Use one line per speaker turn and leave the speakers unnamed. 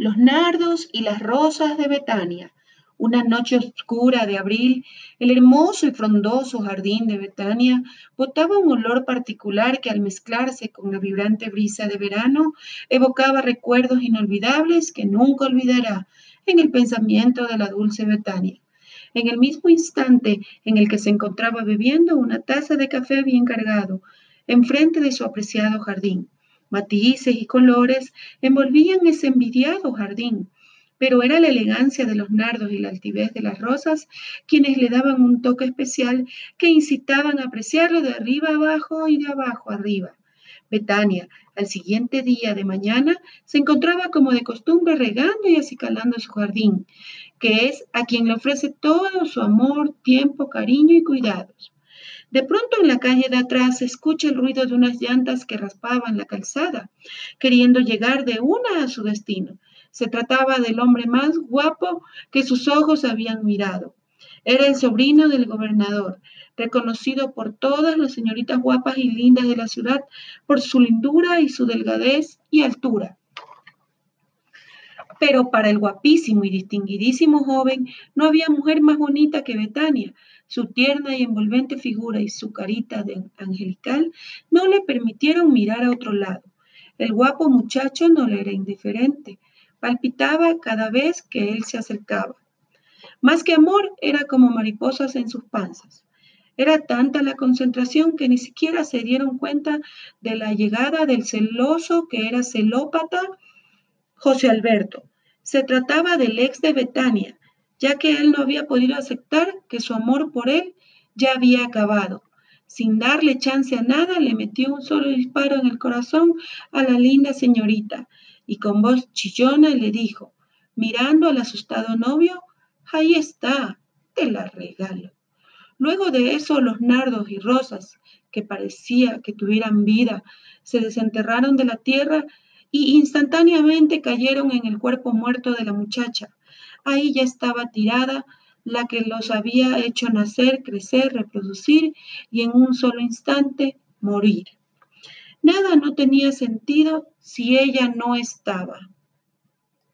Los nardos y las rosas de Betania. Una noche oscura de abril, el hermoso y frondoso jardín de Betania botaba un olor particular que al mezclarse con la vibrante brisa de verano evocaba recuerdos inolvidables que nunca olvidará en el pensamiento de la dulce Betania. En el mismo instante en el que se encontraba bebiendo una taza de café bien cargado, enfrente de su apreciado jardín. Matices y colores envolvían ese envidiado jardín, pero era la elegancia de los nardos y la altivez de las rosas quienes le daban un toque especial que incitaban a apreciarlo de arriba abajo y de abajo arriba. Betania, al siguiente día de mañana, se encontraba como de costumbre regando y acicalando su jardín, que es a quien le ofrece todo su amor, tiempo, cariño y cuidados. De pronto en la calle de atrás se escucha el ruido de unas llantas que raspaban la calzada, queriendo llegar de una a su destino. Se trataba del hombre más guapo que sus ojos habían mirado. Era el sobrino del gobernador, reconocido por todas las señoritas guapas y lindas de la ciudad por su lindura y su delgadez y altura. Pero para el guapísimo y distinguidísimo joven no había mujer más bonita que Betania, su tierna y envolvente figura y su carita de angelical no le permitieron mirar a otro lado. El guapo muchacho no le era indiferente, palpitaba cada vez que él se acercaba. Más que amor, era como mariposas en sus panzas. Era tanta la concentración que ni siquiera se dieron cuenta de la llegada del celoso que era celópata José Alberto. Se trataba del ex de Betania, ya que él no había podido aceptar que su amor por él ya había acabado. Sin darle chance a nada, le metió un solo disparo en el corazón a la linda señorita y con voz chillona le dijo, mirando al asustado novio, ahí está, te la regalo. Luego de eso, los nardos y rosas, que parecía que tuvieran vida, se desenterraron de la tierra y instantáneamente cayeron en el cuerpo muerto de la muchacha. Ahí ya estaba tirada la que los había hecho nacer, crecer, reproducir y en un solo instante morir. Nada no tenía sentido si ella no estaba.